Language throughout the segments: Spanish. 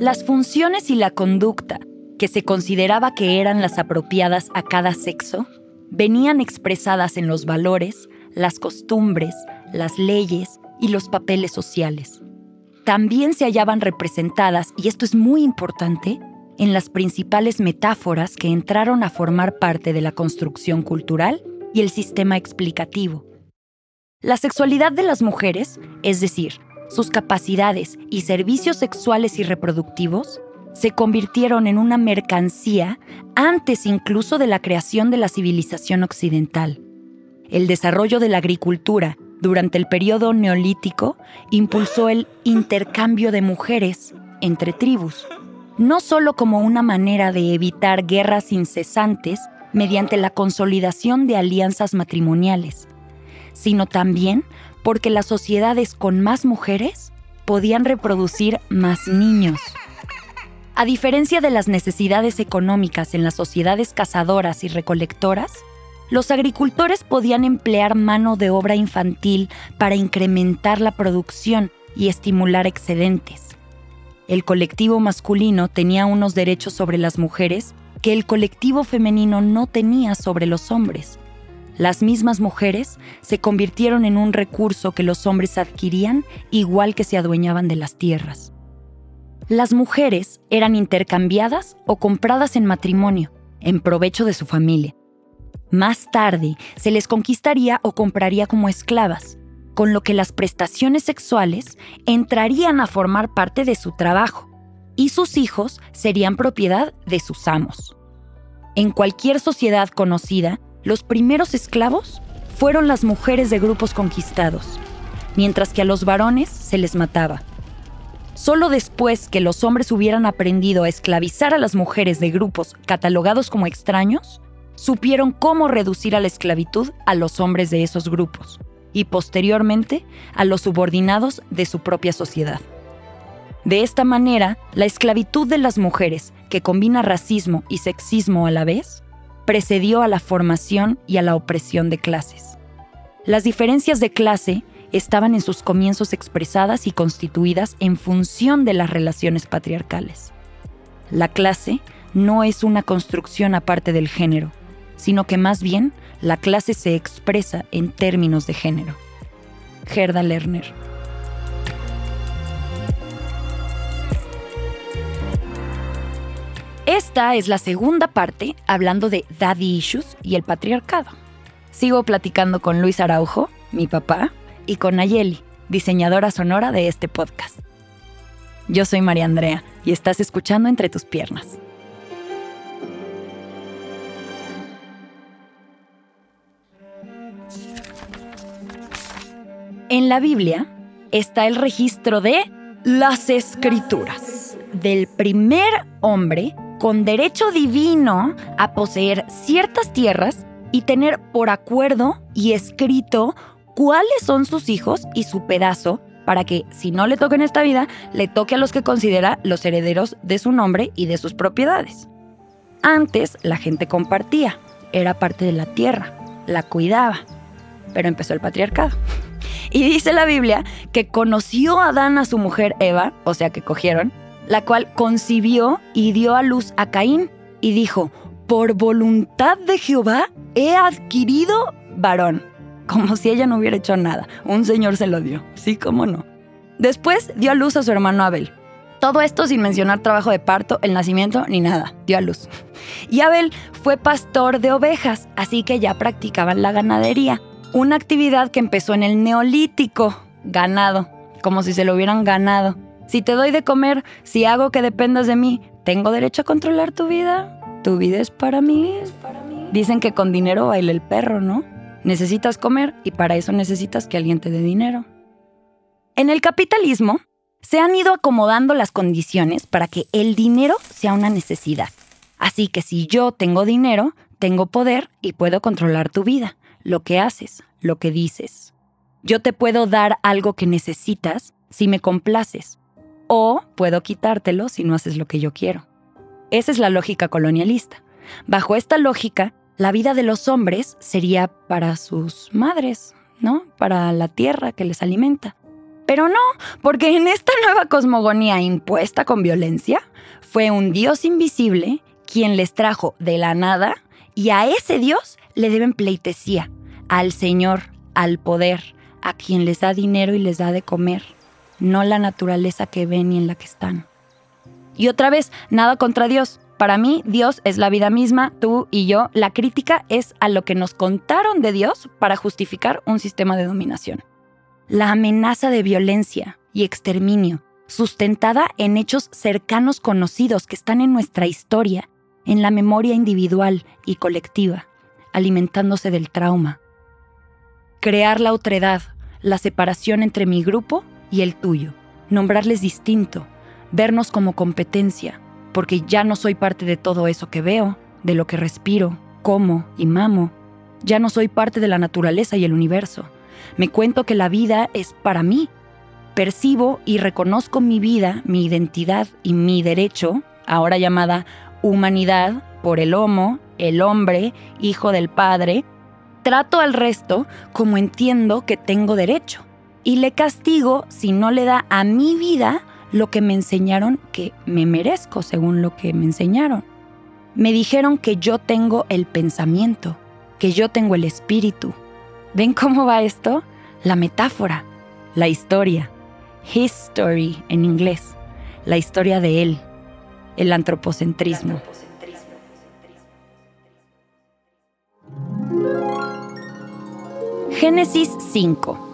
Las funciones y la conducta que se consideraba que eran las apropiadas a cada sexo venían expresadas en los valores, las costumbres, las leyes y los papeles sociales. También se hallaban representadas, y esto es muy importante, en las principales metáforas que entraron a formar parte de la construcción cultural y el sistema explicativo. La sexualidad de las mujeres, es decir, sus capacidades y servicios sexuales y reproductivos, se convirtieron en una mercancía antes incluso de la creación de la civilización occidental. El desarrollo de la agricultura durante el periodo neolítico impulsó el intercambio de mujeres entre tribus, no solo como una manera de evitar guerras incesantes mediante la consolidación de alianzas matrimoniales, sino también porque las sociedades con más mujeres podían reproducir más niños. A diferencia de las necesidades económicas en las sociedades cazadoras y recolectoras, los agricultores podían emplear mano de obra infantil para incrementar la producción y estimular excedentes. El colectivo masculino tenía unos derechos sobre las mujeres que el colectivo femenino no tenía sobre los hombres. Las mismas mujeres se convirtieron en un recurso que los hombres adquirían igual que se adueñaban de las tierras. Las mujeres eran intercambiadas o compradas en matrimonio, en provecho de su familia. Más tarde se les conquistaría o compraría como esclavas, con lo que las prestaciones sexuales entrarían a formar parte de su trabajo y sus hijos serían propiedad de sus amos. En cualquier sociedad conocida, los primeros esclavos fueron las mujeres de grupos conquistados, mientras que a los varones se les mataba. Solo después que los hombres hubieran aprendido a esclavizar a las mujeres de grupos catalogados como extraños, supieron cómo reducir a la esclavitud a los hombres de esos grupos y posteriormente a los subordinados de su propia sociedad. De esta manera, la esclavitud de las mujeres, que combina racismo y sexismo a la vez, precedió a la formación y a la opresión de clases. Las diferencias de clase estaban en sus comienzos expresadas y constituidas en función de las relaciones patriarcales. La clase no es una construcción aparte del género, sino que más bien la clase se expresa en términos de género. Gerda Lerner. Esta es la segunda parte hablando de daddy issues y el patriarcado. Sigo platicando con Luis Araujo, mi papá, y con Nayeli, diseñadora sonora de este podcast. Yo soy María Andrea y estás escuchando Entre tus piernas. En la Biblia está el registro de las escrituras, del primer hombre con derecho divino a poseer ciertas tierras y tener por acuerdo y escrito cuáles son sus hijos y su pedazo para que si no le toca en esta vida, le toque a los que considera los herederos de su nombre y de sus propiedades. Antes la gente compartía, era parte de la tierra, la cuidaba, pero empezó el patriarcado. Y dice la Biblia que conoció Adán a su mujer Eva, o sea que cogieron, la cual concibió y dio a luz a Caín y dijo, por voluntad de Jehová he adquirido varón, como si ella no hubiera hecho nada, un señor se lo dio, sí, cómo no. Después dio a luz a su hermano Abel. Todo esto sin mencionar trabajo de parto, el nacimiento ni nada, dio a luz. Y Abel fue pastor de ovejas, así que ya practicaban la ganadería, una actividad que empezó en el neolítico, ganado, como si se lo hubieran ganado. Si te doy de comer, si hago que dependas de mí, ¿tengo derecho a controlar tu vida? Tu vida es para mí. Dicen que con dinero baila el perro, ¿no? Necesitas comer y para eso necesitas que alguien te dé dinero. En el capitalismo, se han ido acomodando las condiciones para que el dinero sea una necesidad. Así que si yo tengo dinero, tengo poder y puedo controlar tu vida, lo que haces, lo que dices. Yo te puedo dar algo que necesitas si me complaces, o puedo quitártelo si no haces lo que yo quiero. Esa es la lógica colonialista. Bajo esta lógica, la vida de los hombres sería para sus madres, ¿no? Para la tierra que les alimenta. Pero no, porque en esta nueva cosmogonía impuesta con violencia, fue un Dios invisible quien les trajo de la nada y a ese Dios le deben pleitesía, al Señor, al poder, a quien les da dinero y les da de comer, no la naturaleza que ven y en la que están. Y otra vez, nada contra Dios. Para mí, Dios es la vida misma, tú y yo. La crítica es a lo que nos contaron de Dios para justificar un sistema de dominación. La amenaza de violencia y exterminio, sustentada en hechos cercanos conocidos que están en nuestra historia, en la memoria individual y colectiva, alimentándose del trauma. Crear la otredad, la separación entre mi grupo y el tuyo, nombrarles distinto, vernos como competencia, porque ya no soy parte de todo eso que veo, de lo que respiro, como y mamo. Ya no soy parte de la naturaleza y el universo. Me cuento que la vida es para mí. Percibo y reconozco mi vida, mi identidad y mi derecho, ahora llamada humanidad, por el homo, el hombre, hijo del Padre. Trato al resto como entiendo que tengo derecho. Y le castigo si no le da a mi vida lo que me enseñaron que me merezco según lo que me enseñaron. Me dijeron que yo tengo el pensamiento, que yo tengo el espíritu. ¿Ven cómo va esto? La metáfora, la historia, history en inglés, la historia de él, el antropocentrismo. Génesis 5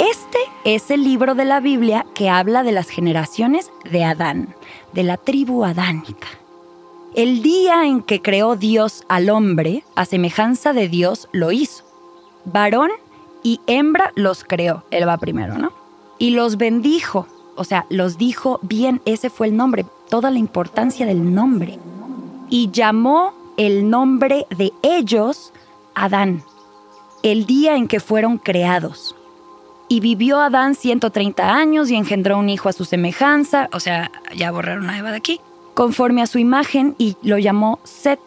este es el libro de la Biblia que habla de las generaciones de Adán, de la tribu adánica. El día en que creó Dios al hombre, a semejanza de Dios lo hizo. Varón y hembra los creó. Él va primero, ¿no? Y los bendijo. O sea, los dijo bien, ese fue el nombre, toda la importancia del nombre. Y llamó el nombre de ellos Adán, el día en que fueron creados. Y vivió Adán 130 años y engendró un hijo a su semejanza, o sea, ya borraron a Eva de aquí, conforme a su imagen y lo llamó Set,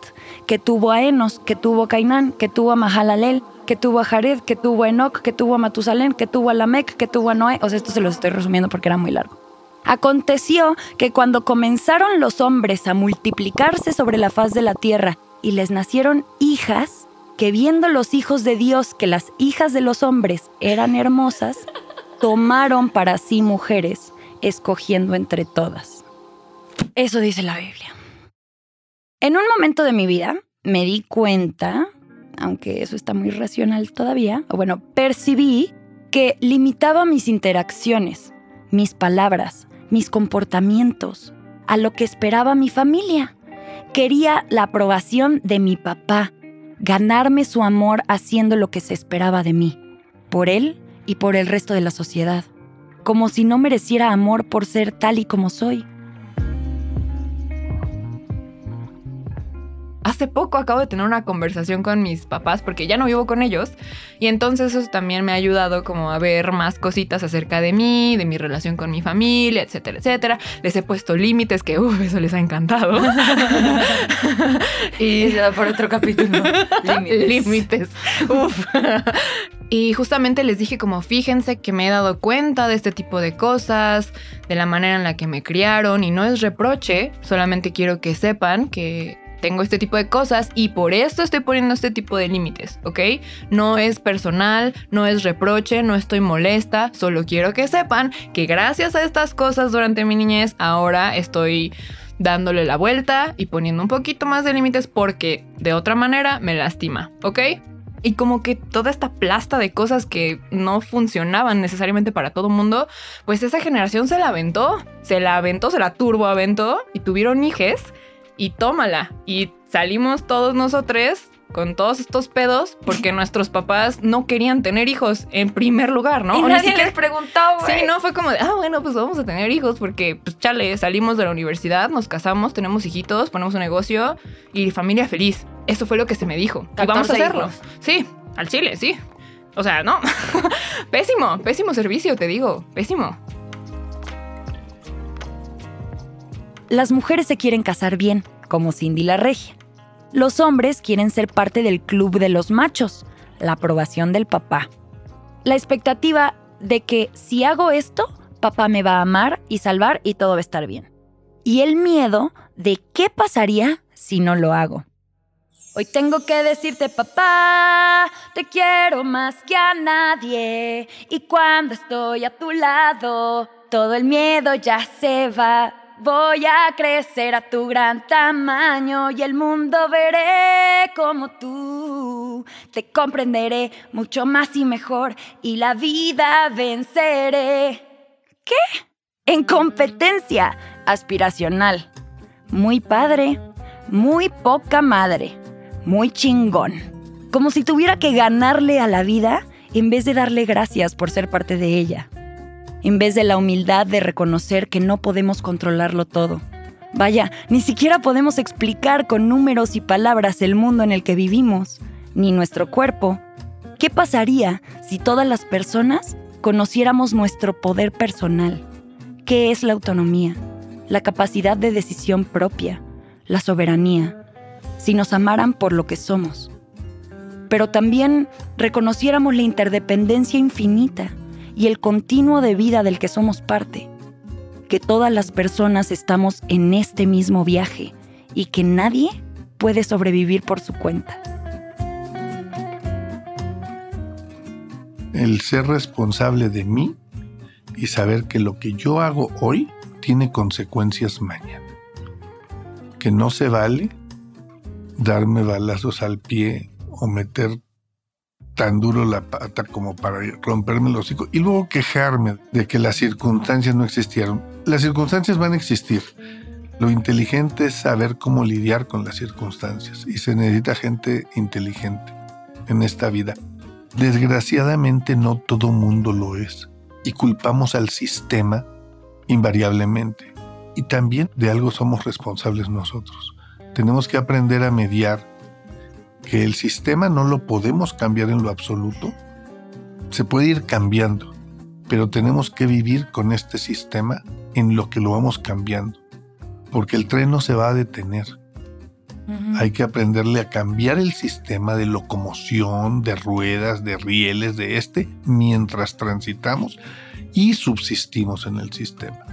que tuvo a Enos, que tuvo a Cainán, que tuvo a Mahalalel, que tuvo a Jared, que tuvo a Enoch, que tuvo a Matusalén, que tuvo a Lamec, que tuvo a Noé. O sea, esto se lo estoy resumiendo porque era muy largo. Aconteció que cuando comenzaron los hombres a multiplicarse sobre la faz de la tierra y les nacieron hijas, que viendo los hijos de Dios que las hijas de los hombres eran hermosas, tomaron para sí mujeres, escogiendo entre todas. Eso dice la Biblia. En un momento de mi vida me di cuenta, aunque eso está muy racional todavía, o bueno, percibí que limitaba mis interacciones, mis palabras, mis comportamientos, a lo que esperaba mi familia. Quería la aprobación de mi papá, ganarme su amor haciendo lo que se esperaba de mí, por él y por el resto de la sociedad, como si no mereciera amor por ser tal y como soy. Hace poco acabo de tener una conversación con mis papás porque ya no vivo con ellos y entonces eso también me ha ayudado como a ver más cositas acerca de mí, de mi relación con mi familia, etcétera, etcétera. Les he puesto límites que, uff, eso les ha encantado. y por otro capítulo. límites. límites. Uf. Y justamente les dije como fíjense que me he dado cuenta de este tipo de cosas, de la manera en la que me criaron y no es reproche, solamente quiero que sepan que tengo este tipo de cosas y por esto estoy poniendo este tipo de límites, ¿ok? No es personal, no es reproche, no estoy molesta, solo quiero que sepan que gracias a estas cosas durante mi niñez ahora estoy dándole la vuelta y poniendo un poquito más de límites porque de otra manera me lastima, ¿ok? Y como que toda esta plasta de cosas que no funcionaban necesariamente para todo el mundo, pues esa generación se la aventó, se la aventó, se la turbo aventó y tuvieron hijes y tómala. Y salimos todos nosotros con todos estos pedos porque nuestros papás no querían tener hijos en primer lugar, ¿no? Y nadie les preguntó, güey. Sí, no, fue como de, ah, bueno, pues vamos a tener hijos porque, pues chale, salimos de la universidad, nos casamos, tenemos hijitos, ponemos un negocio y familia feliz. Eso fue lo que se me dijo. Y vamos a hacerlo. Sí, al chile, sí. O sea, no. pésimo, pésimo servicio, te digo, pésimo. Las mujeres se quieren casar bien, como Cindy la Regia. Los hombres quieren ser parte del club de los machos, la aprobación del papá. La expectativa de que si hago esto, papá me va a amar y salvar y todo va a estar bien. Y el miedo de qué pasaría si no lo hago. Hoy tengo que decirte, papá, te quiero más que a nadie. Y cuando estoy a tu lado, todo el miedo ya se va. Voy a crecer a tu gran tamaño y el mundo veré como tú. Te comprenderé mucho más y mejor y la vida venceré. ¿Qué? En competencia aspiracional. Muy padre, muy poca madre muy chingón. Como si tuviera que ganarle a la vida en vez de darle gracias por ser parte de ella. En vez de la humildad de reconocer que no podemos controlarlo todo. Vaya, ni siquiera podemos explicar con números y palabras el mundo en el que vivimos, ni nuestro cuerpo. ¿Qué pasaría si todas las personas conociéramos nuestro poder personal? ¿Qué es la autonomía? La capacidad de decisión propia, la soberanía, si nos amaran por lo que somos, pero también reconociéramos la interdependencia infinita y el continuo de vida del que somos parte, que todas las personas estamos en este mismo viaje y que nadie puede sobrevivir por su cuenta. El ser responsable de mí y saber que lo que yo hago hoy tiene consecuencias mañana. Que no se vale darme balazos al pie o meter tan duro la pata como para romperme el hocico y luego quejarme de que las circunstancias no existieron. Las circunstancias van a existir. Lo inteligente es saber cómo lidiar con las circunstancias y se necesita gente inteligente en esta vida. Desgraciadamente no todo mundo lo es y culpamos al sistema invariablemente. Y también de algo somos responsables nosotros tenemos que aprender a mediar, que el sistema no lo podemos cambiar en lo absoluto, se puede ir cambiando, pero tenemos que vivir con este sistema en lo que lo vamos cambiando, porque el tren no se va a detener. Hay que aprenderle a cambiar el sistema de locomoción, de ruedas, de rieles, de este, mientras transitamos y subsistimos en el sistema.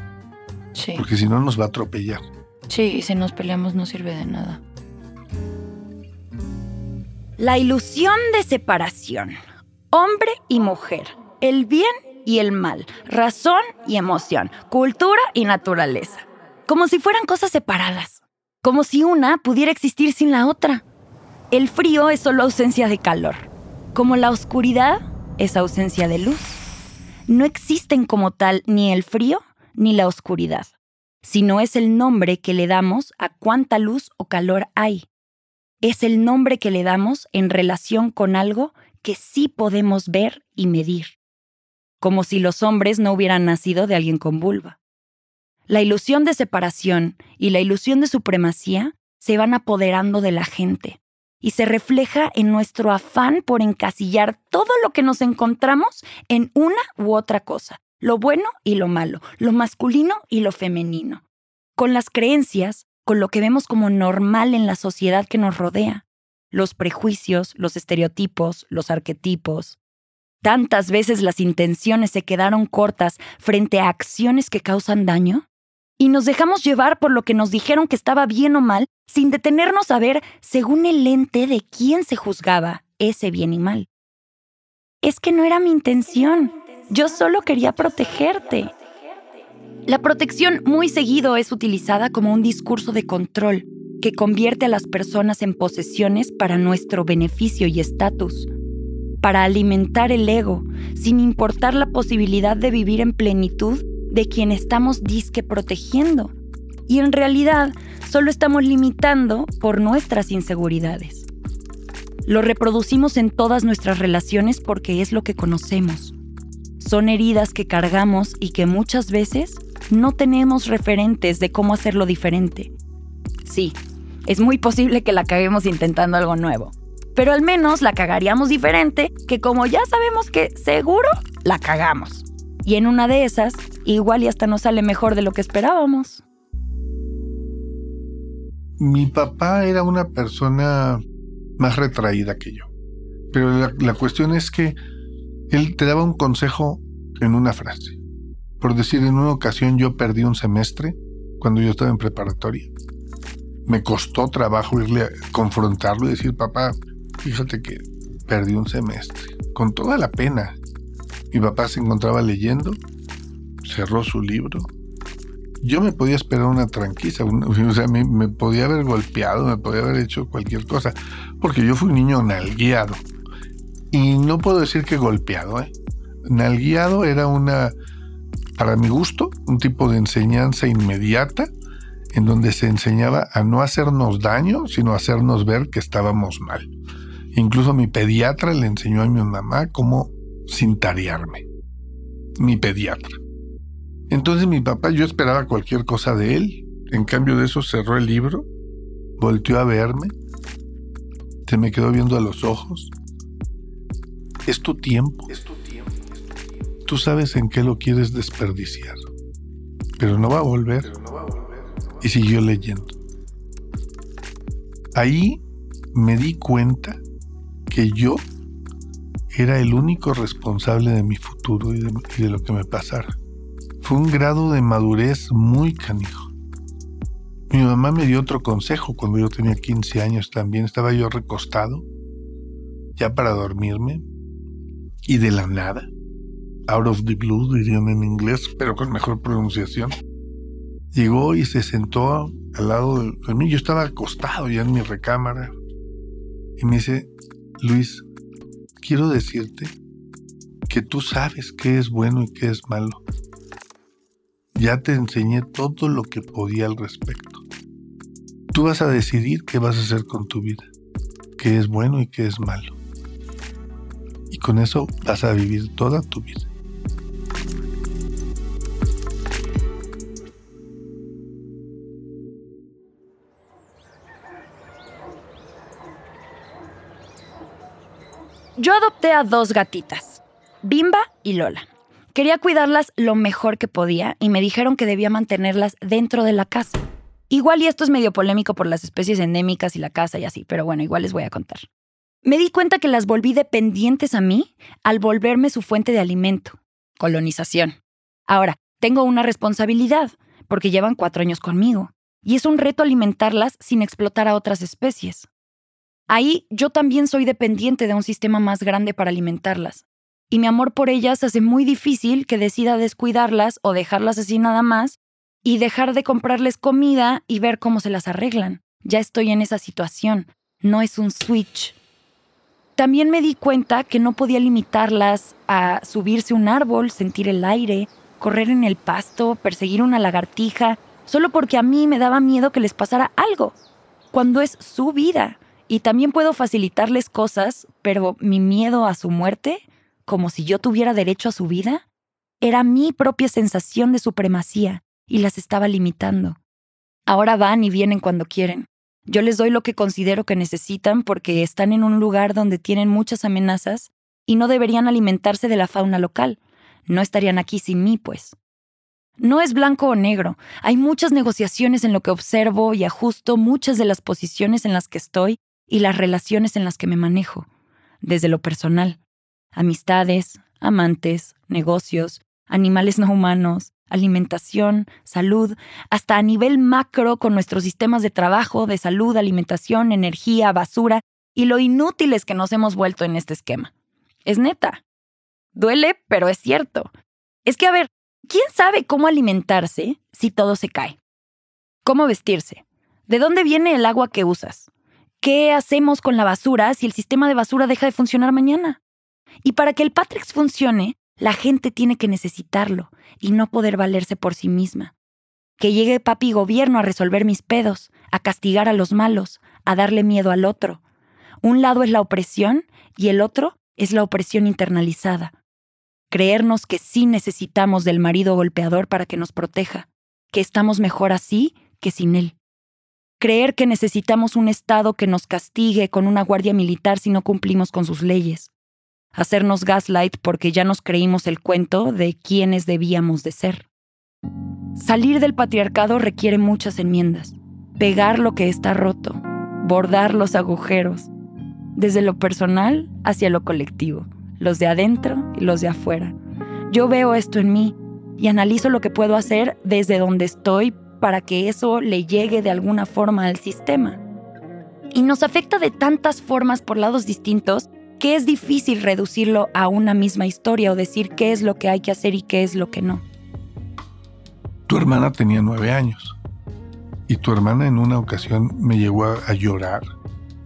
Porque si no nos va a atropellar. Sí, y si nos peleamos no sirve de nada. La ilusión de separación. Hombre y mujer. El bien y el mal. Razón y emoción. Cultura y naturaleza. Como si fueran cosas separadas. Como si una pudiera existir sin la otra. El frío es solo ausencia de calor. Como la oscuridad es ausencia de luz. No existen como tal ni el frío ni la oscuridad sino es el nombre que le damos a cuánta luz o calor hay. Es el nombre que le damos en relación con algo que sí podemos ver y medir, como si los hombres no hubieran nacido de alguien con vulva. La ilusión de separación y la ilusión de supremacía se van apoderando de la gente y se refleja en nuestro afán por encasillar todo lo que nos encontramos en una u otra cosa, lo bueno y lo malo, lo masculino y lo femenino, con las creencias, con lo que vemos como normal en la sociedad que nos rodea, los prejuicios, los estereotipos, los arquetipos. Tantas veces las intenciones se quedaron cortas frente a acciones que causan daño y nos dejamos llevar por lo que nos dijeron que estaba bien o mal sin detenernos a ver según el lente de quién se juzgaba ese bien y mal. Es que no era mi intención. Yo solo quería protegerte. La protección muy seguido es utilizada como un discurso de control que convierte a las personas en posesiones para nuestro beneficio y estatus, para alimentar el ego, sin importar la posibilidad de vivir en plenitud de quien estamos disque protegiendo. Y en realidad solo estamos limitando por nuestras inseguridades. Lo reproducimos en todas nuestras relaciones porque es lo que conocemos. Son heridas que cargamos y que muchas veces no tenemos referentes de cómo hacerlo diferente. Sí, es muy posible que la caguemos intentando algo nuevo, pero al menos la cagaríamos diferente que como ya sabemos que seguro la cagamos. Y en una de esas, igual y hasta nos sale mejor de lo que esperábamos. Mi papá era una persona más retraída que yo. Pero la, la cuestión es que él te daba un consejo en una frase. Por decir, en una ocasión yo perdí un semestre cuando yo estaba en preparatoria. Me costó trabajo irle a confrontarlo y decir, papá, fíjate que perdí un semestre, con toda la pena. Mi papá se encontraba leyendo, cerró su libro. Yo me podía esperar una tranquila, o sea, me, me podía haber golpeado, me podía haber hecho cualquier cosa, porque yo fui un niño nalgueado. Y no puedo decir que golpeado, ¿eh? Nalgueado era una, para mi gusto, un tipo de enseñanza inmediata en donde se enseñaba a no hacernos daño, sino a hacernos ver que estábamos mal. Incluso mi pediatra le enseñó a mi mamá cómo cintarearme. Mi pediatra. Entonces mi papá, yo esperaba cualquier cosa de él. En cambio de eso cerró el libro, volteó a verme, se me quedó viendo a los ojos. Es tu tiempo. Es tu. Tú sabes en qué lo quieres desperdiciar. Pero no va a volver. Y siguió leyendo. Ahí me di cuenta que yo era el único responsable de mi futuro y de, lo que me pasara. Fue un grado de madurez muy canijo. Mi mamá me dio otro consejo cuando yo tenía 15 años también. Estaba yo recostado, ya para dormirme, y de la nada, out of the blue dirían en inglés, pero con mejor pronunciación, llegó y se sentó al lado de mí. Yo estaba acostado ya en mi recámara y me dice, Luis, quiero decirte que tú sabes qué es bueno y qué es malo. Ya te enseñé todo lo que podía al respecto. Tú vas a decidir qué vas a hacer con tu vida, qué es bueno y qué es malo. Y con eso vas a vivir toda tu vida. Yo adopté a dos gatitas, Bimba y Lola. Quería cuidarlas lo mejor que podía y me dijeron que debía mantenerlas dentro de la casa. Igual y esto es medio polémico por las especies endémicas y la casa y así, pero bueno, igual les voy a contar. Me di cuenta que las volví dependientes a mí al volverme su fuente de alimento, colonización. Ahora, tengo una responsabilidad, porque llevan cuatro años conmigo, y es un reto alimentarlas sin explotar a otras especies. Ahí yo también soy dependiente de un sistema más grande para alimentarlas. Y mi amor por ellas hace muy difícil que decida descuidarlas o dejarlas así nada más y dejar de comprarles comida y ver cómo se las arreglan. Ya estoy en esa situación. No es un switch. También me di cuenta que no podía limitarlas a subirse un árbol, sentir el aire, correr en el pasto, perseguir una lagartija, solo porque a mí me daba miedo que les pasara algo, cuando es su vida. Y también puedo facilitarles cosas, pero mi miedo a su muerte, como si yo tuviera derecho a su vida, era mi propia sensación de supremacía y las estaba limitando. Ahora van y vienen cuando quieren. Yo les doy lo que considero que necesitan porque están en un lugar donde tienen muchas amenazas y no deberían alimentarse de la fauna local. No estarían aquí sin mí, pues. No es blanco o negro. Hay muchas negociaciones en lo que observo y ajusto muchas de las posiciones en las que estoy y las relaciones en las que me manejo, desde lo personal, amistades, amantes, negocios, animales no humanos, alimentación, salud, hasta a nivel macro con nuestros sistemas de trabajo, de salud, alimentación, energía, basura y lo inútiles que nos hemos vuelto en este esquema. Es neta. Duele, pero es cierto. Es que, a ver, ¿quién sabe cómo alimentarse si todo se cae? ¿Cómo vestirse? ¿De dónde viene el agua que usas? ¿Qué hacemos con la basura si el sistema de basura deja de funcionar mañana? Y para que el Patrex funcione, la gente tiene que necesitarlo y no poder valerse por sí misma. Que llegue papi gobierno a resolver mis pedos, a castigar a los malos, a darle miedo al otro. Un lado es la opresión y el otro es la opresión internalizada. Creernos que sí necesitamos del marido golpeador para que nos proteja, que estamos mejor así que sin él creer que necesitamos un Estado que nos castigue con una guardia militar si no cumplimos con sus leyes, hacernos gaslight porque ya nos creímos el cuento de quiénes debíamos de ser. Salir del patriarcado requiere muchas enmiendas, pegar lo que está roto, bordar los agujeros, desde lo personal hacia lo colectivo, los de adentro y los de afuera. Yo veo esto en mí y analizo lo que puedo hacer desde donde estoy para que eso le llegue de alguna forma al sistema. Y nos afecta de tantas formas por lados distintos que es difícil reducirlo a una misma historia o decir qué es lo que hay que hacer y qué es lo que no. Tu hermana tenía nueve años y tu hermana en una ocasión me llegó a, llorar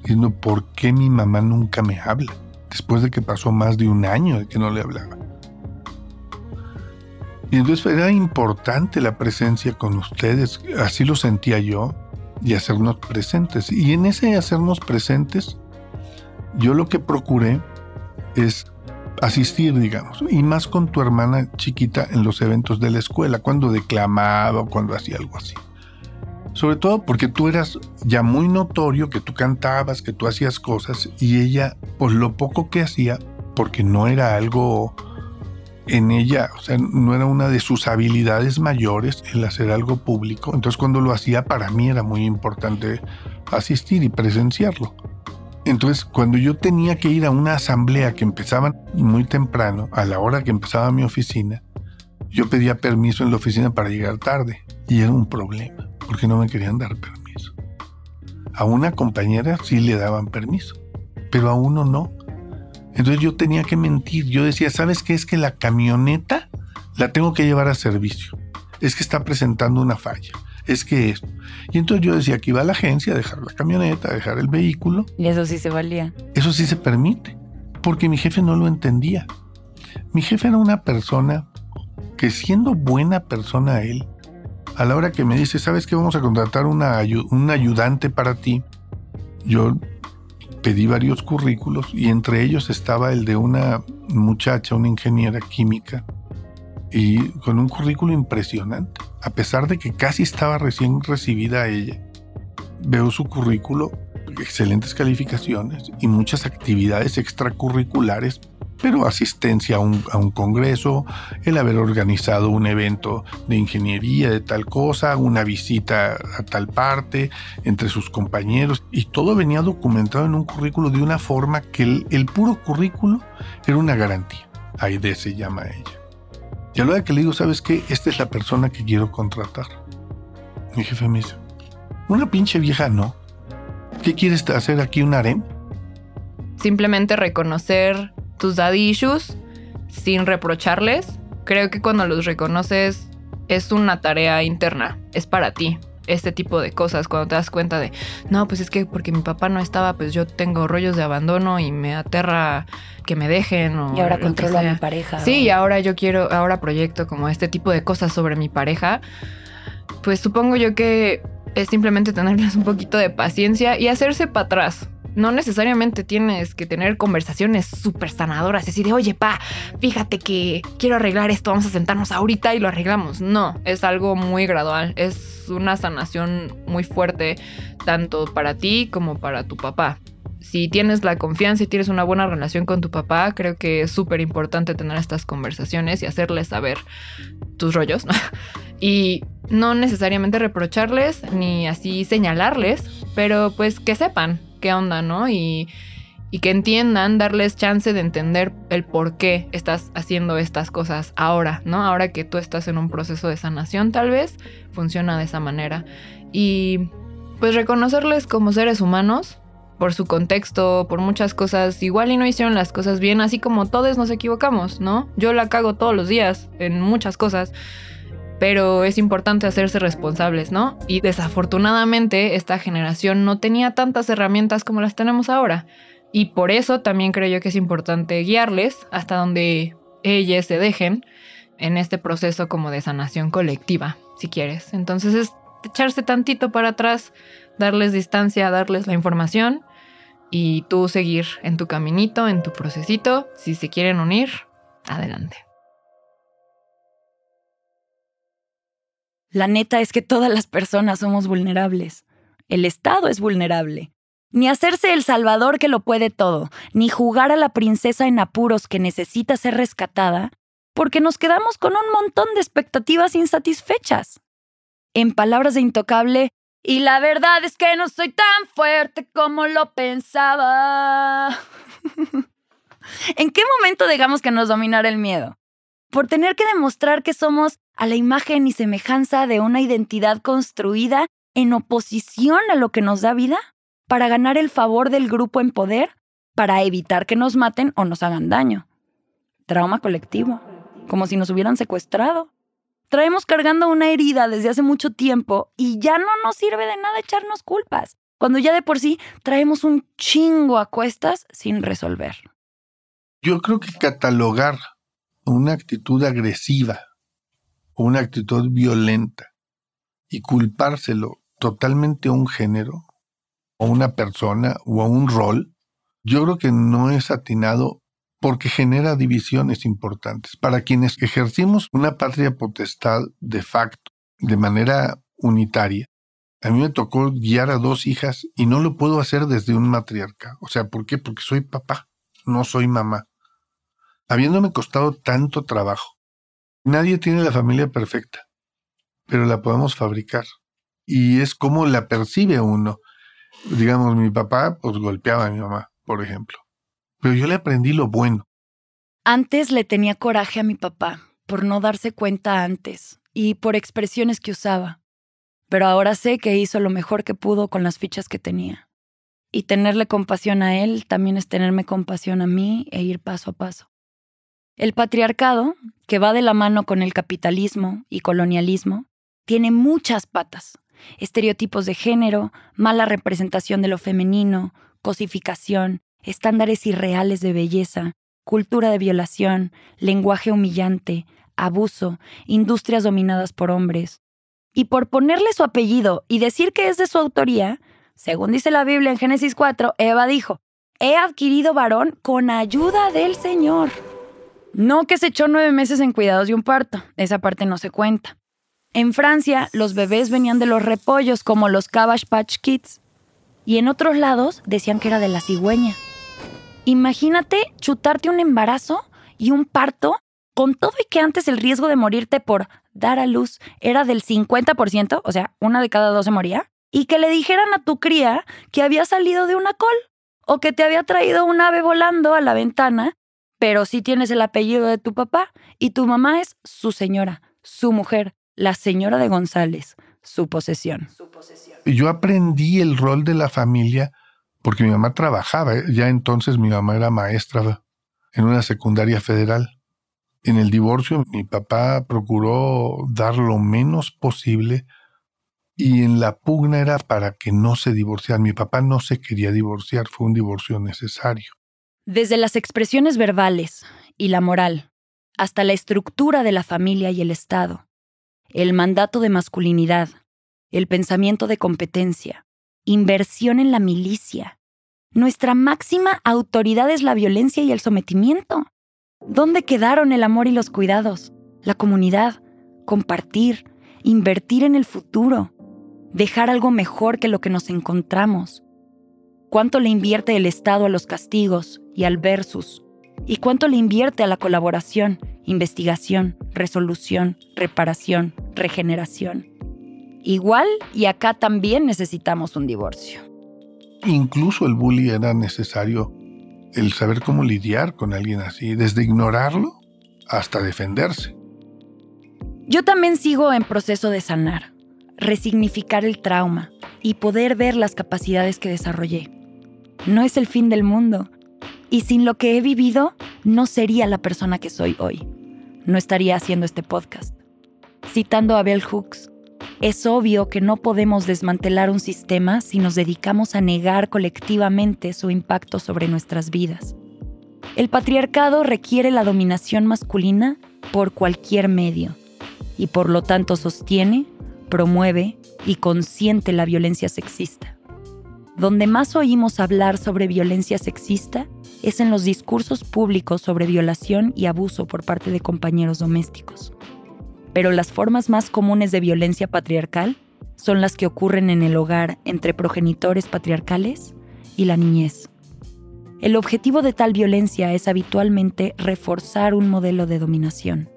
diciendo por qué mi mamá nunca me habla después de que pasó más de un año de que no le hablaba. Y entonces era importante la presencia con ustedes, así lo sentía yo, y hacernos presentes. Y en ese hacernos presentes, yo lo que procuré es asistir, digamos, y más con tu hermana chiquita en los eventos de la escuela, cuando declamaba cuando hacía algo así. Sobre todo porque tú eras ya muy notorio que tú cantabas, que tú hacías cosas y ella, por lo poco que hacía, porque no era algo en ella, o sea, no era una de sus habilidades mayores el hacer algo público. Entonces cuando lo hacía para mí era muy importante asistir y presenciarlo. Entonces cuando yo tenía que ir a una asamblea que empezaba muy temprano, a la hora que empezaba mi oficina, yo pedía permiso en la oficina para llegar tarde y era un problema porque no me querían dar permiso. A una compañera sí le daban permiso, pero a uno no. Entonces yo tenía que mentir. Yo decía, ¿sabes qué? Es que la camioneta la tengo que llevar a servicio. Es que está presentando una falla. Es que esto. Y entonces yo decía que iba a la agencia a dejar la camioneta, a dejar el vehículo. Y eso sí se valía. Eso sí se permite. Porque mi jefe no lo entendía. Mi jefe era una persona que siendo buena persona él, a la hora que me dice, ¿sabes qué? Vamos a contratar una, un ayudante para ti. Yo pedí varios currículos y entre ellos estaba el de una muchacha, una ingeniera química, y con un currículo impresionante. A pesar de que casi estaba recién recibida ella, veo su currículo, excelentes calificaciones y muchas actividades extracurriculares pero asistencia a un, congreso, el haber organizado un evento de ingeniería de tal cosa, una visita a tal parte entre sus compañeros, y todo venía documentado en un currículo de una forma que el, puro currículo era una garantía. Aide se llama ella. Y a la hora que le digo, ¿sabes qué? Esta es la persona que quiero contratar. Mi jefe me dice, una pinche vieja no. ¿Qué quieres hacer aquí, un harem? Simplemente reconocer tus daddy issues sin reprocharles. Creo que cuando los reconoces es una tarea interna, es para ti. Este tipo de cosas, cuando te das cuenta de, no, pues es que porque mi papá no estaba, pues yo tengo rollos de abandono y me aterra que me dejen. y ahora controlo a mi pareja. Sí, y ahora yo quiero, ahora proyecto como este tipo de cosas sobre mi pareja. Pues supongo yo que es simplemente tenerles un poquito de paciencia y hacerse para atrás no necesariamente tienes que tener conversaciones súper sanadoras, así de, oye, pa, fíjate que quiero arreglar esto, vamos a sentarnos ahorita y lo arreglamos. No, es algo muy gradual, es una sanación muy fuerte, tanto para ti como para tu papá. Si tienes la confianza y tienes una buena relación con tu papá, creo que es súper importante tener estas conversaciones y hacerles saber tus rollos. y no necesariamente reprocharles ni así señalarles, pero pues que sepan qué onda, ¿no? Y, y que entiendan, darles chance de entender el por qué estás haciendo estas cosas ahora, ¿no? Ahora que tú estás en un proceso de sanación, tal vez funciona de esa manera. Y pues reconocerles como seres humanos, por su contexto, por muchas cosas, igual y no hicieron las cosas bien, así como todos nos equivocamos, ¿no? Yo la cago todos los días en muchas cosas pero es importante hacerse responsables, ¿no? Y desafortunadamente esta generación no tenía tantas herramientas como las tenemos ahora. Y por eso también creo yo que es importante guiarles hasta donde ellas se dejen en este proceso como de sanación colectiva, si quieres. Entonces es echarse tantito para atrás, darles distancia, darles la información y tú seguir en tu caminito, en tu procesito. Si se quieren unir, adelante. La neta es que todas las personas somos vulnerables. El Estado es vulnerable. Ni hacerse el salvador que lo puede todo, ni jugar a la princesa en apuros que necesita ser rescatada, porque nos quedamos con un montón de expectativas insatisfechas. En palabras de Intocable, y la verdad es que no soy tan fuerte como lo pensaba. ¿En qué momento dejamos que nos dominara el miedo? por tener que demostrar que somos a la imagen y semejanza de una identidad construida en oposición a lo que nos da vida, para ganar el favor del grupo en poder, para evitar que nos maten o nos hagan daño. Trauma colectivo, como si nos hubieran secuestrado. Traemos cargando una herida desde hace mucho tiempo y ya no nos sirve de nada echarnos culpas, cuando ya de por sí traemos un chingo a cuestas sin resolver. Yo creo que catalogar una actitud agresiva o una actitud violenta y culpárselo totalmente a un género, o una persona, o a un rol, yo creo que no es atinado porque genera divisiones importantes. Para quienes ejercimos una patria potestad de facto, de manera unitaria, a mí me tocó guiar a dos hijas y no lo puedo hacer desde un matriarca. O sea, ¿por qué? Porque soy papá, no soy mamá. Habiéndome costado tanto trabajo. Nadie tiene la familia perfecta, pero la podemos fabricar. Y es como la percibe uno. Digamos, mi papá pues golpeaba a mi mamá, por ejemplo. Pero yo le aprendí lo bueno. Antes le tenía coraje a mi papá por no darse cuenta antes y por expresiones que usaba pero ahora sé que hizo lo mejor que pudo con las fichas que tenía. Y tenerle compasión a él también es tenerme compasión a mí e ir paso a paso. El patriarcado, que va de la mano con el capitalismo y colonialismo, tiene muchas patas. Estereotipos de género, mala representación de lo femenino, cosificación, estándares irreales de belleza, cultura de violación, lenguaje humillante, abuso, industrias dominadas por hombres, y por ponerle su apellido y decir que es de su autoría, según dice la Biblia en Génesis 4, Eva dijo, he adquirido varón con ayuda del Señor. No que se echó nueve meses en cuidados de un parto, esa parte no se cuenta. En Francia, los bebés venían de los repollos como los Cabbage Patch Kids, y en otros lados decían que era de la cigüeña. Imagínate chutarte un embarazo y un parto con todo y que antes el riesgo de morirte por dar a luz era del 50%, o sea, una de cada dos se moría, y que le dijeran a tu cría que había salido de una col o que te había traído un ave volando a la ventana, pero sí tienes el apellido de tu papá y tu mamá es su señora, su mujer, la señora de González, su posesión. Yo aprendí el rol de la familia porque mi mamá trabajaba, ¿eh? ya entonces mi mamá era maestra en una secundaria federal. En el divorcio mi papá procuró dar lo menos posible y en la pugna era para que no se divorciaran. Mi papá no se quería divorciar, fue un divorcio necesario. Desde las expresiones verbales y la moral, hasta la estructura de la familia y el Estado, el mandato de masculinidad, el pensamiento de competencia, inversión en la milicia. Nuestra máxima autoridad es la violencia y el sometimiento. ¿Dónde quedaron el amor y los cuidados? La comunidad, compartir, invertir en el futuro, dejar algo mejor que lo que nos encontramos. ¿Cuánto le invierte el Estado a los castigos y al versus? ¿Y cuánto le invierte a la colaboración, investigación, resolución, reparación, regeneración? Igual y acá también necesitamos un divorcio. Incluso el bullying era necesario el saber cómo lidiar con alguien así, desde ignorarlo hasta defenderse. Yo también sigo en proceso de sanar, resignificar el trauma y poder ver las capacidades que desarrollé. No es el fin del mundo, y sin lo que he vivido, no sería la persona que soy hoy. No estaría haciendo este podcast. Citando a Bell Hooks, es obvio que no podemos desmantelar un sistema si nos dedicamos a negar colectivamente su impacto sobre nuestras vidas. El patriarcado requiere la dominación masculina por cualquier medio y por lo tanto sostiene, promueve y consiente la violencia sexista. Donde más oímos hablar sobre violencia sexista es en los discursos públicos sobre violación y abuso por parte de compañeros domésticos pero las formas más comunes de violencia patriarcal son las que ocurren en el hogar entre progenitores patriarcales y la niñez. El objetivo de tal violencia es habitualmente reforzar un modelo de dominación,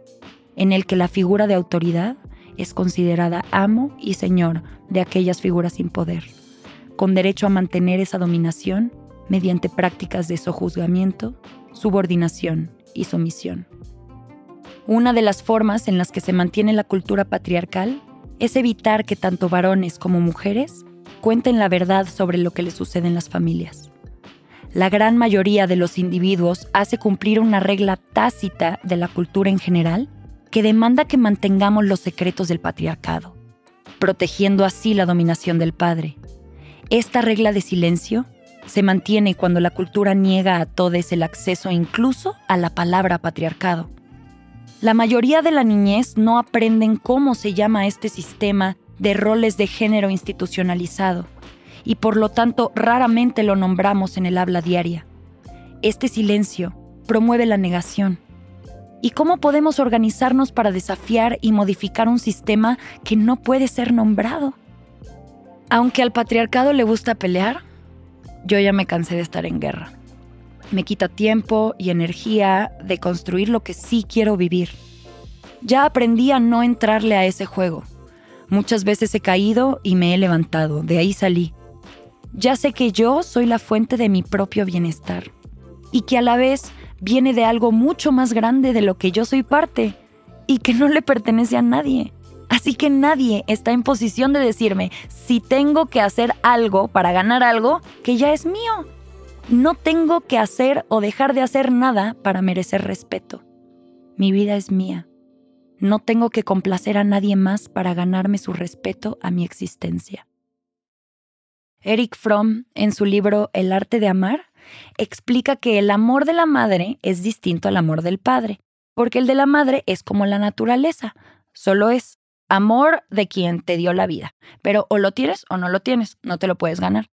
en el que la figura de autoridad es considerada amo y señor de aquellas figuras sin poder, con derecho a mantener esa dominación mediante prácticas de sojuzgamiento, subordinación y sumisión. Una de las formas en las que se mantiene la cultura patriarcal es evitar que tanto varones como mujeres cuenten la verdad sobre lo que les sucede en las familias. La gran mayoría de los individuos hace cumplir una regla tácita de la cultura en general que demanda que mantengamos los secretos del patriarcado, protegiendo así la dominación del padre. Esta regla de silencio se mantiene cuando la cultura niega a todos el acceso incluso a la palabra patriarcado. La mayoría de la niñez no aprenden cómo se llama este sistema de roles de género institucionalizado y por lo tanto raramente lo nombramos en el habla diaria. Este silencio promueve la negación. ¿Y cómo podemos organizarnos para desafiar y modificar un sistema que no puede ser nombrado? Aunque al patriarcado le gusta pelear, yo ya me cansé de estar en guerra. Me quita tiempo y energía de construir lo que sí quiero vivir. Ya aprendí a no entrarle a ese juego. Muchas veces he caído y me he levantado, de ahí salí. Ya sé que yo soy la fuente de mi propio bienestar y que a la vez viene de algo mucho más grande de lo que yo soy parte y que no le pertenece a nadie. Así que nadie está en posición de decirme si tengo que hacer algo para ganar algo que ya es mío. No tengo que hacer o dejar de hacer nada para merecer respeto. Mi vida es mía. No tengo que complacer a nadie más para ganarme su respeto a mi existencia. Eric Fromm, en su libro El arte de amar, explica que el amor de la madre es distinto al amor del padre, porque el de la madre es como la naturaleza, solo es amor de quien te dio la vida, pero o lo tienes o no lo tienes, no te lo puedes ganar.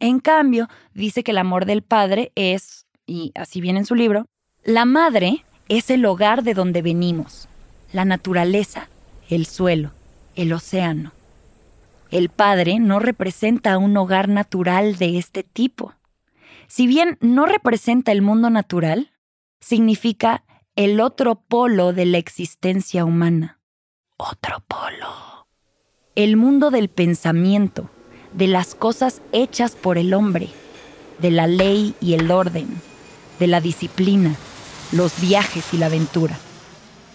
En cambio, dice que el amor del padre es, y así viene en su libro, la madre es el hogar de donde venimos, la naturaleza, el suelo, el océano. El padre no representa un hogar natural de este tipo. Si bien no representa el mundo natural, significa el otro polo de la existencia humana otro polo. El mundo del pensamiento, de las cosas hechas por el hombre, de la ley y el orden, de la disciplina, los viajes y la aventura.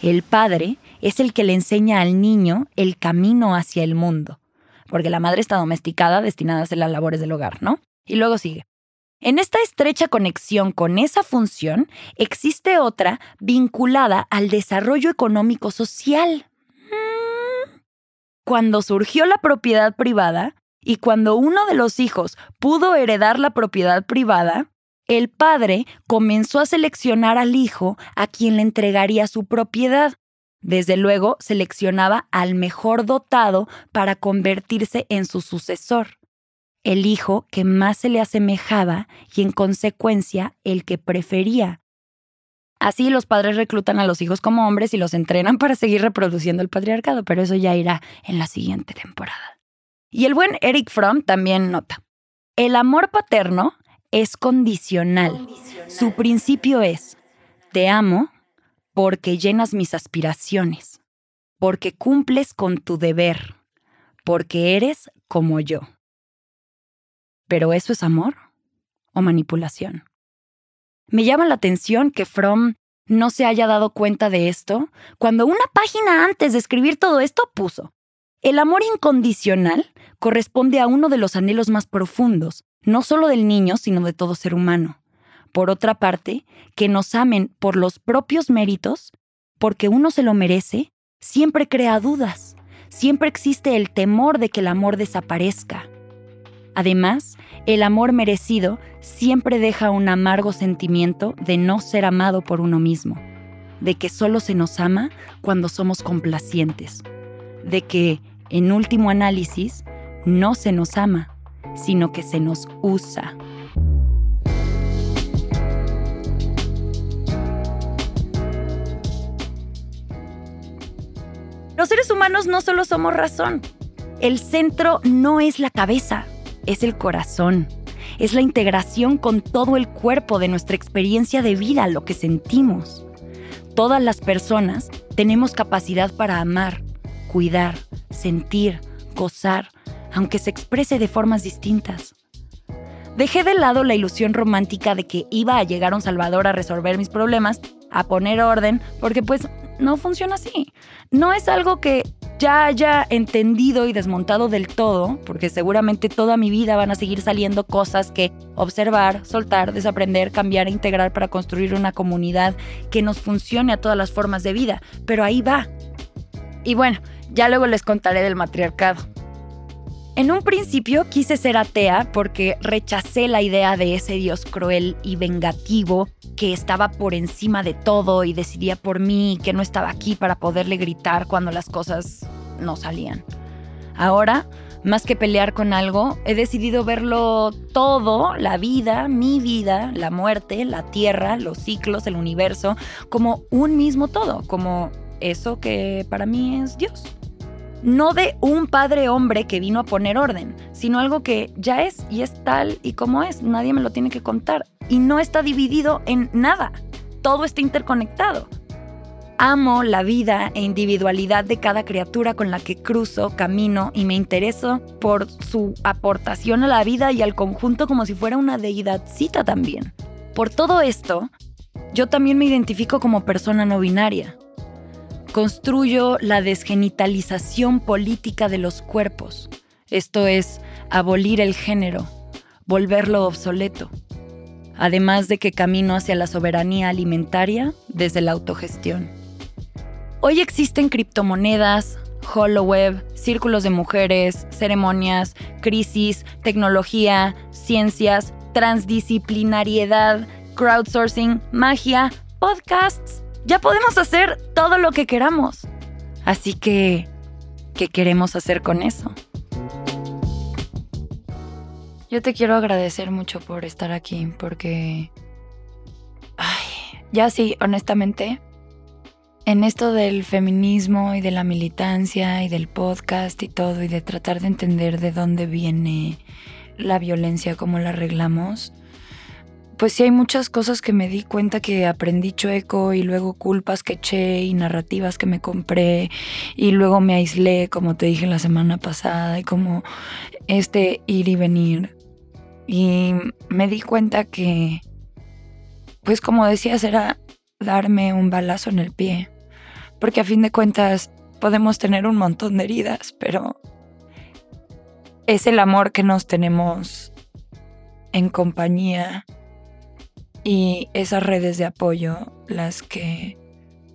El padre es el que le enseña al niño el camino hacia el mundo, porque la madre está domesticada, destinada a hacer las labores del hogar, ¿no? Y luego sigue. En esta estrecha conexión con esa función existe otra vinculada al desarrollo económico social cuando surgió la propiedad privada y cuando uno de los hijos pudo heredar la propiedad privada, el padre comenzó a seleccionar al hijo a quien le entregaría su propiedad. Desde luego, seleccionaba al mejor dotado para convertirse en su sucesor, el hijo que más se le asemejaba y en consecuencia el que prefería, Así los padres reclutan a los hijos como hombres y los entrenan para seguir reproduciendo el patriarcado, pero eso ya irá en la siguiente temporada. Y el buen Eric Fromm también nota, el amor paterno es condicional. Su principio es, te amo porque llenas mis aspiraciones, porque cumples con tu deber, porque eres como yo. ¿Pero eso es amor o manipulación? Me llama la atención que Fromm no se haya dado cuenta de esto cuando una página antes de escribir todo esto puso, el amor incondicional corresponde a uno de los anhelos más profundos, no solo del niño, sino de todo ser humano. Por otra parte, que nos amen por los propios méritos, porque uno se lo merece, siempre crea dudas, siempre existe el temor de que el amor desaparezca. Además, el amor merecido siempre deja un amargo sentimiento de no ser amado por uno mismo, de que solo se nos ama cuando somos complacientes, de que, en último análisis, no se nos ama, sino que se nos usa. Los seres humanos no solo somos razón. El centro no es la cabeza, es el corazón. Es la integración con todo el cuerpo de nuestra experiencia de vida, lo que sentimos. Todas las personas tenemos capacidad para amar, cuidar, sentir, gozar, aunque se exprese de formas distintas. Dejé de lado la ilusión romántica de que iba a llegar un Salvador a resolver mis problemas, a poner orden, porque pues no funciona así. No es algo que ya haya entendido y desmontado del todo, porque seguramente toda mi vida van a seguir saliendo cosas que observar, soltar, desaprender, cambiar e integrar para construir una comunidad que nos funcione a todas las formas de vida. Pero ahí va. Y bueno, ya luego les contaré del matriarcado. En un principio quise ser atea porque rechacé la idea de ese Dios cruel y vengativo que estaba por encima de todo y decidía por mí y que no estaba aquí para poderle gritar cuando las cosas no salían. Ahora, más que pelear con algo, he decidido verlo todo, la vida, mi vida, la muerte, la tierra, los ciclos, el universo, como un mismo todo, como eso que para mí es Dios no de un padre hombre que vino a poner orden, sino algo que ya es y es tal y como es, nadie me lo tiene que contar. Y no está dividido en nada, todo está interconectado. Amo la vida e individualidad de cada criatura con la que cruzo, camino y me intereso por su aportación a la vida y al conjunto como si fuera una deidadcita también. Por todo esto, yo también me identifico como persona no binaria construyo la desgenitalización política de los cuerpos, esto es, abolir el género, volverlo obsoleto, además de que camino hacia la soberanía alimentaria desde la autogestión. Hoy existen criptomonedas, HoloWeb, círculos de mujeres, ceremonias, crisis, tecnología, ciencias, transdisciplinariedad, crowdsourcing, magia, podcasts, ya podemos hacer todo lo que queramos. Así que, ¿qué queremos hacer con eso? Yo te quiero agradecer mucho por estar aquí, porque... Ay, ya sí, honestamente, en esto del feminismo y de la militancia y del podcast y todo, y de tratar de entender de dónde viene la violencia, cómo la arreglamos, pues sí hay muchas cosas que me di cuenta que aprendí chueco y luego culpas que eché y narrativas que me compré y luego me aislé, como te dije la semana pasada, y como este ir y venir. Y me di cuenta que, pues como decías, era darme un balazo en el pie. Porque a fin de cuentas podemos tener un montón de heridas, pero es el amor que nos tenemos en compañía y esas redes de apoyo las que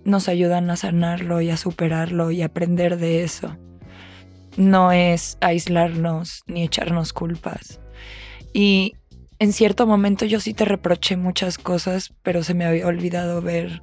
nos ayudan a sanarlo y a superarlo y aprender de eso. No es aislarnos ni echarnos culpas. Y en cierto momento yo sí te reproché muchas cosas, pero se me había olvidado ver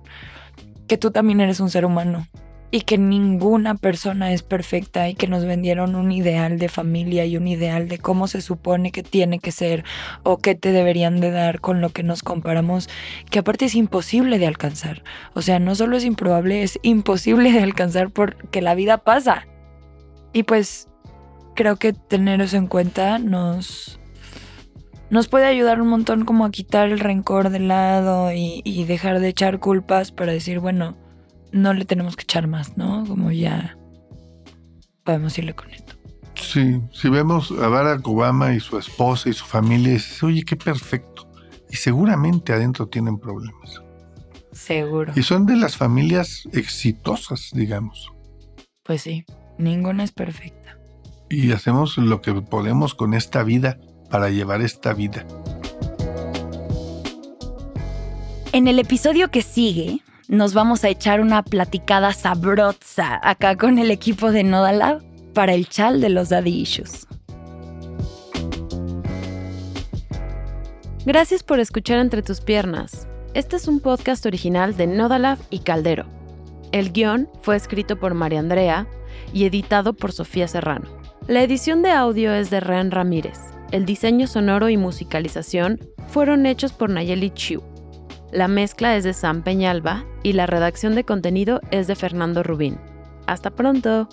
que tú también eres un ser humano y que ninguna persona es perfecta y que nos vendieron un ideal de familia y un ideal de cómo se supone que tiene que ser o qué te deberían de dar con lo que nos comparamos, que aparte es imposible de alcanzar. O sea, no solo es improbable, es imposible de alcanzar porque la vida pasa. Y pues creo que tener eso en cuenta nos, nos puede ayudar un montón como a quitar el rencor de lado y, y dejar de echar culpas para decir, bueno, no le tenemos que echar más, ¿no? Como ya podemos irle con esto. Sí, si vemos a Barack Obama y su esposa y su familia, dices, oye, qué perfecto. Y seguramente adentro tienen problemas. Seguro. Y son de las familias exitosas, digamos. Pues sí, ninguna es perfecta. Y hacemos lo que podemos con esta vida para llevar esta vida. En el episodio que sigue, nos vamos a echar una platicada sabrosa acá con el equipo de Nodalab para el chal de los Daddy Issues. Gracias por escuchar Entre tus piernas. Este es un podcast original de Nodalab y Caldero. El guion fue escrito por María Andrea y editado por Sofía Serrano. La edición de audio es de Ren Ramírez. El diseño sonoro y musicalización fueron hechos por Nayeli Chiu. La mezcla es de Sam Peñalba y la redacción de contenido es de Fernando Rubín. Hasta pronto.